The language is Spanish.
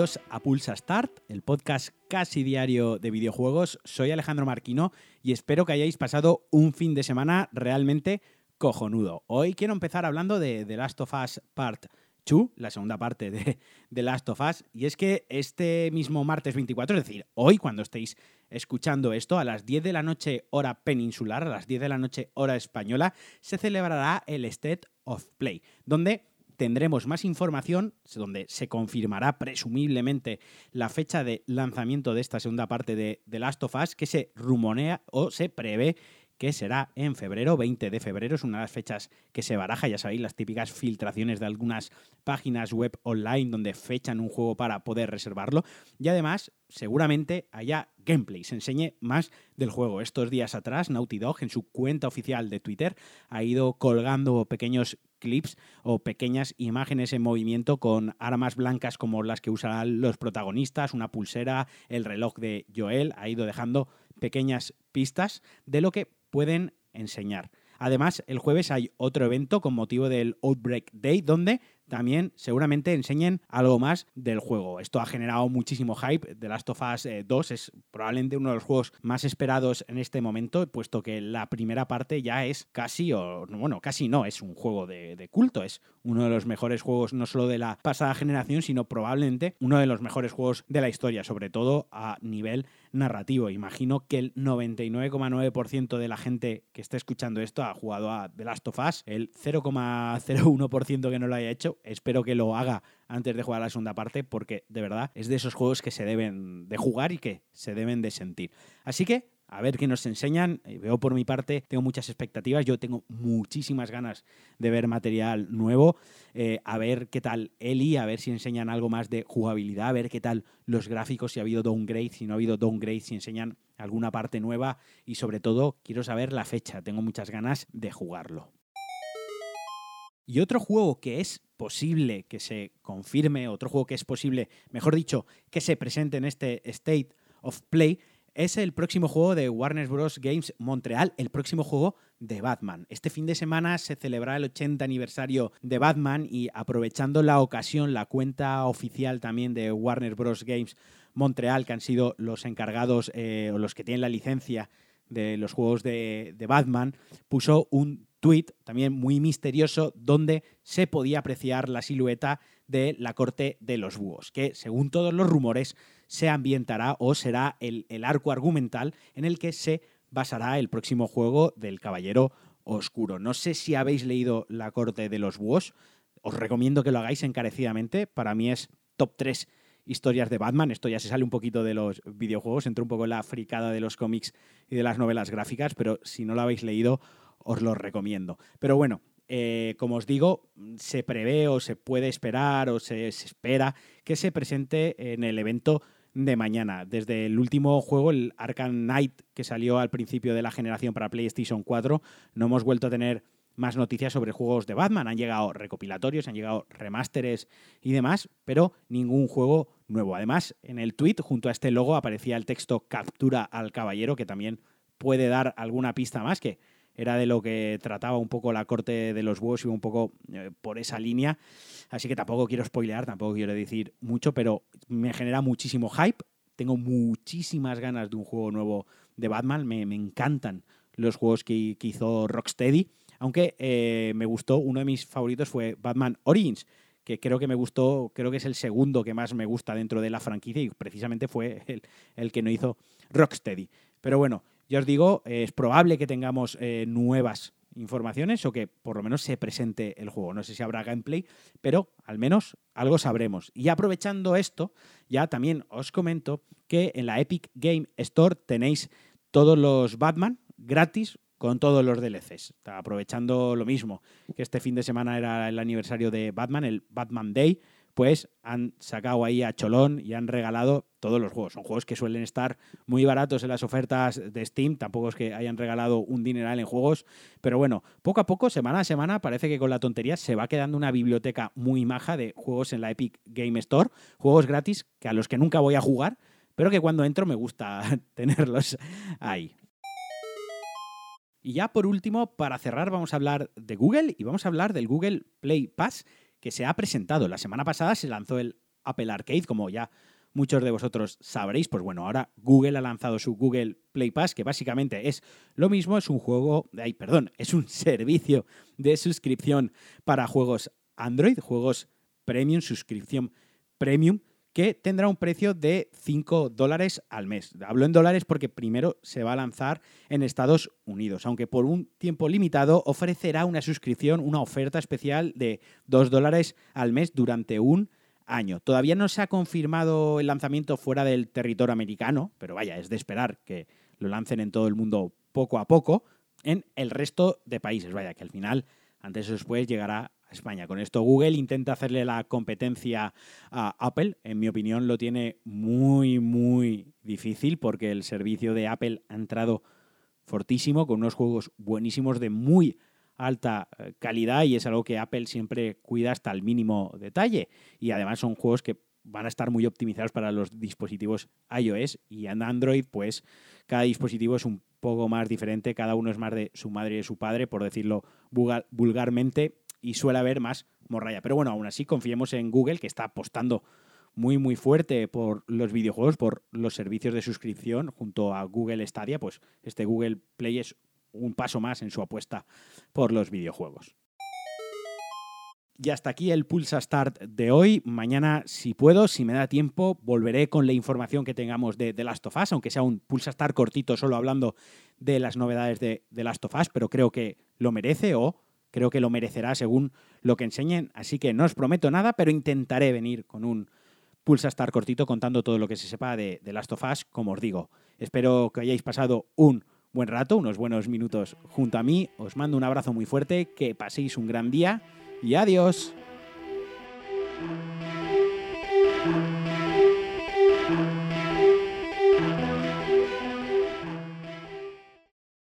A Pulsa Start, el podcast casi diario de videojuegos. Soy Alejandro Marquino y espero que hayáis pasado un fin de semana realmente cojonudo. Hoy quiero empezar hablando de The Last of Us Part 2, la segunda parte de The Last of Us, y es que este mismo martes 24, es decir, hoy cuando estéis escuchando esto, a las 10 de la noche hora peninsular, a las 10 de la noche hora española, se celebrará el State of Play, donde tendremos más información, donde se confirmará presumiblemente la fecha de lanzamiento de esta segunda parte de The Last of Us, que se rumorea o se prevé que será en febrero, 20 de febrero, es una de las fechas que se baraja, ya sabéis, las típicas filtraciones de algunas páginas web online donde fechan un juego para poder reservarlo. Y además, seguramente haya gameplay, se enseñe más del juego. Estos días atrás, Naughty Dog en su cuenta oficial de Twitter ha ido colgando pequeños clips o pequeñas imágenes en movimiento con armas blancas como las que usarán los protagonistas, una pulsera, el reloj de Joel, ha ido dejando pequeñas pistas de lo que pueden enseñar. Además, el jueves hay otro evento con motivo del Outbreak Day donde también seguramente enseñen algo más del juego. Esto ha generado muchísimo hype. The Last of Us 2 eh, es probablemente uno de los juegos más esperados en este momento, puesto que la primera parte ya es casi, o bueno, casi no, es un juego de, de culto. Es uno de los mejores juegos no solo de la pasada generación, sino probablemente uno de los mejores juegos de la historia, sobre todo a nivel narrativo. Imagino que el 99,9% de la gente que está escuchando esto ha jugado a The Last of Us, el 0,01% que no lo haya hecho espero que lo haga antes de jugar la segunda parte, porque de verdad es de esos juegos que se deben de jugar y que se deben de sentir. Así que a ver qué nos enseñan. Eh, veo por mi parte, tengo muchas expectativas. Yo tengo muchísimas ganas de ver material nuevo. Eh, a ver qué tal Eli, a ver si enseñan algo más de jugabilidad, a ver qué tal los gráficos, si ha habido downgrade, si no ha habido downgrade, si enseñan alguna parte nueva. Y sobre todo, quiero saber la fecha. Tengo muchas ganas de jugarlo. Y otro juego que es posible que se confirme, otro juego que es posible, mejor dicho, que se presente en este State of Play, es el próximo juego de Warner Bros. Games Montreal, el próximo juego de Batman. Este fin de semana se celebrará el 80 aniversario de Batman y aprovechando la ocasión, la cuenta oficial también de Warner Bros. Games Montreal, que han sido los encargados eh, o los que tienen la licencia de los juegos de, de Batman, puso un tweet también muy misterioso donde se podía apreciar la silueta de la corte de los búhos, que según todos los rumores se ambientará o será el, el arco argumental en el que se basará el próximo juego del Caballero Oscuro. No sé si habéis leído La corte de los búhos, os recomiendo que lo hagáis encarecidamente, para mí es top 3 historias de Batman. Esto ya se sale un poquito de los videojuegos, entra un poco en la fricada de los cómics y de las novelas gráficas, pero si no lo habéis leído, os lo recomiendo. Pero bueno, eh, como os digo, se prevé o se puede esperar o se, espera que se presente en el evento de mañana. Desde el último juego, el Arkham Knight, que salió al principio de la generación para PlayStation 4, no hemos vuelto a tener más noticias sobre juegos de Batman. Han llegado recopilatorios, han llegado remasteres y demás, pero ningún juego nuevo. Además, en el tweet, junto a este logo, aparecía el texto captura al caballero, que también puede dar alguna pista más que era de lo que trataba un poco la corte de los huevos y un poco eh, por esa línea. Así que tampoco quiero spoilear, tampoco quiero decir mucho, pero me genera muchísimo hype. Tengo muchísimas ganas de un juego nuevo de Batman. Me, encantan los juegos que, hizo Rocksteady. Aunque eh, me gustó, uno de mis favoritos fue Batman Origins, que creo que me gustó, creo que es el segundo que más me gusta dentro de la franquicia y precisamente fue el, el que no hizo Rocksteady. Pero bueno, ya os digo, es probable que tengamos eh, nuevas informaciones o que por lo menos se presente el juego. No sé si habrá gameplay, pero al menos algo sabremos. Y aprovechando esto, ya también os comento que en la Epic Game Store tenéis todos los Batman gratis con todos los DLCs. Aprovechando lo mismo, que este fin de semana era el aniversario de Batman, el Batman Day, pues han sacado ahí a Cholón y han regalado todos los juegos. Son juegos que suelen estar muy baratos en las ofertas de Steam, tampoco es que hayan regalado un dineral en juegos, pero bueno, poco a poco, semana a semana, parece que con la tontería se va quedando una biblioteca muy maja de juegos en la Epic Game Store, juegos gratis que a los que nunca voy a jugar, pero que cuando entro me gusta tenerlos ahí. Y ya por último, para cerrar, vamos a hablar de Google y vamos a hablar del Google Play Pass que se ha presentado. La semana pasada se lanzó el Apple Arcade, como ya muchos de vosotros sabréis, pues bueno, ahora Google ha lanzado su Google Play Pass, que básicamente es lo mismo, es un juego, ay, perdón, es un servicio de suscripción para juegos Android, juegos premium, suscripción premium, que tendrá un precio de 5 dólares al mes. Hablo en dólares porque primero se va a lanzar en Estados Unidos, aunque por un tiempo limitado ofrecerá una suscripción, una oferta especial de 2 dólares al mes durante un año. Todavía no se ha confirmado el lanzamiento fuera del territorio americano, pero vaya, es de esperar que lo lancen en todo el mundo poco a poco, en el resto de países. Vaya, que al final, antes o después, llegará España. Con esto Google intenta hacerle la competencia a Apple. En mi opinión lo tiene muy, muy difícil porque el servicio de Apple ha entrado fortísimo con unos juegos buenísimos de muy alta eh, calidad y es algo que Apple siempre cuida hasta el mínimo detalle. Y además son juegos que van a estar muy optimizados para los dispositivos iOS y en Android, pues cada dispositivo es un poco más diferente, cada uno es más de su madre y de su padre, por decirlo vulgarmente, y suele haber más morralla. Pero bueno, aún así confiemos en Google, que está apostando muy muy fuerte por los videojuegos, por los servicios de suscripción junto a Google Stadia, pues este Google Play es un paso más en su apuesta por los videojuegos. Y hasta aquí el Pulsa Start de hoy. Mañana, si puedo, si me da tiempo, volveré con la información que tengamos de The Last of Us, aunque sea un Pulsa Start cortito, solo hablando de las novedades de The Last of Us, pero creo que lo merece o creo que lo merecerá según lo que enseñen. Así que no os prometo nada, pero intentaré venir con un Pulsa Start cortito contando todo lo que se sepa de The Last of Us, como os digo. Espero que hayáis pasado un buen rato, unos buenos minutos junto a mí. Os mando un abrazo muy fuerte, que paséis un gran día y adiós.